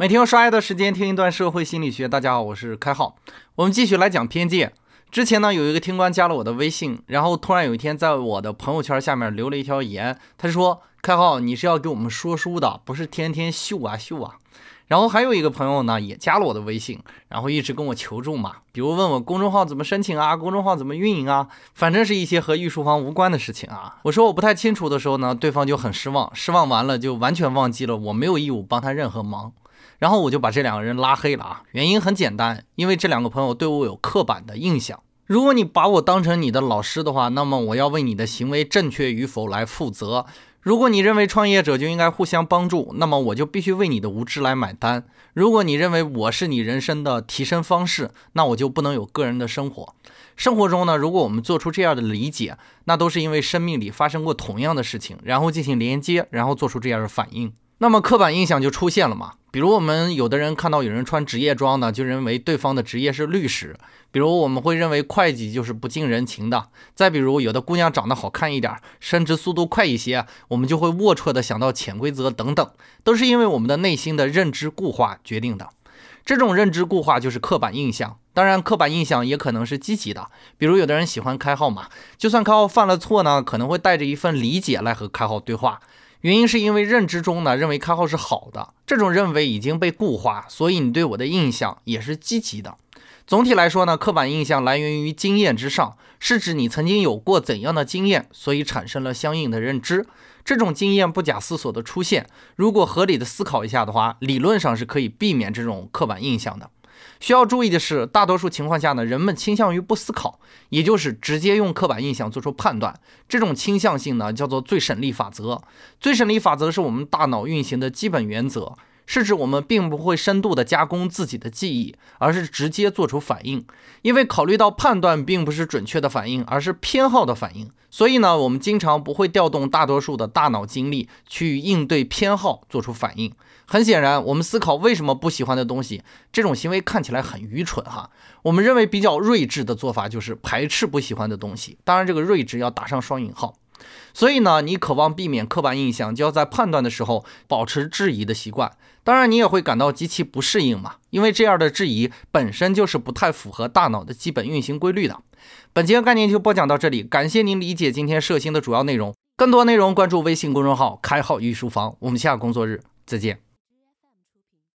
每天用刷牙的时间听一段社会心理学。大家好，我是开浩。我们继续来讲偏见。之前呢，有一个听官加了我的微信，然后突然有一天在我的朋友圈下面留了一条言，他说：“开浩，你是要给我们说书的，不是天天秀啊秀啊。”然后还有一个朋友呢，也加了我的微信，然后一直跟我求助嘛，比如问我公众号怎么申请啊，公众号怎么运营啊，反正是一些和御书房无关的事情啊。我说我不太清楚的时候呢，对方就很失望，失望完了就完全忘记了我没有义务帮他任何忙。然后我就把这两个人拉黑了啊，原因很简单，因为这两个朋友对我有刻板的印象。如果你把我当成你的老师的话，那么我要为你的行为正确与否来负责。如果你认为创业者就应该互相帮助，那么我就必须为你的无知来买单。如果你认为我是你人生的提升方式，那我就不能有个人的生活。生活中呢，如果我们做出这样的理解，那都是因为生命里发生过同样的事情，然后进行连接，然后做出这样的反应。那么刻板印象就出现了嘛？比如我们有的人看到有人穿职业装呢，就认为对方的职业是律师；比如我们会认为会计就是不近人情的；再比如有的姑娘长得好看一点，升职速度快一些，我们就会龌龊的想到潜规则等等，都是因为我们的内心的认知固化决定的。这种认知固化就是刻板印象。当然，刻板印象也可能是积极的，比如有的人喜欢开号嘛，就算开号犯了错呢，可能会带着一份理解来和开号对话。原因是因为认知中呢认为开号是好的，这种认为已经被固化，所以你对我的印象也是积极的。总体来说呢，刻板印象来源于经验之上，是指你曾经有过怎样的经验，所以产生了相应的认知。这种经验不假思索的出现，如果合理的思考一下的话，理论上是可以避免这种刻板印象的。需要注意的是，大多数情况下呢，人们倾向于不思考，也就是直接用刻板印象做出判断。这种倾向性呢，叫做最省力法则。最省力法则是我们大脑运行的基本原则。是指我们并不会深度的加工自己的记忆，而是直接做出反应。因为考虑到判断并不是准确的反应，而是偏好的反应，所以呢，我们经常不会调动大多数的大脑精力去应对偏好做出反应。很显然，我们思考为什么不喜欢的东西，这种行为看起来很愚蠢哈。我们认为比较睿智的做法就是排斥不喜欢的东西，当然这个睿智要打上双引号。所以呢，你渴望避免刻板印象，就要在判断的时候保持质疑的习惯。当然，你也会感到极其不适应嘛，因为这样的质疑本身就是不太符合大脑的基本运行规律的。本节概念就播讲到这里，感谢您理解今天射星的主要内容。更多内容关注微信公众号“开号御书房”，我们下个工作日再见。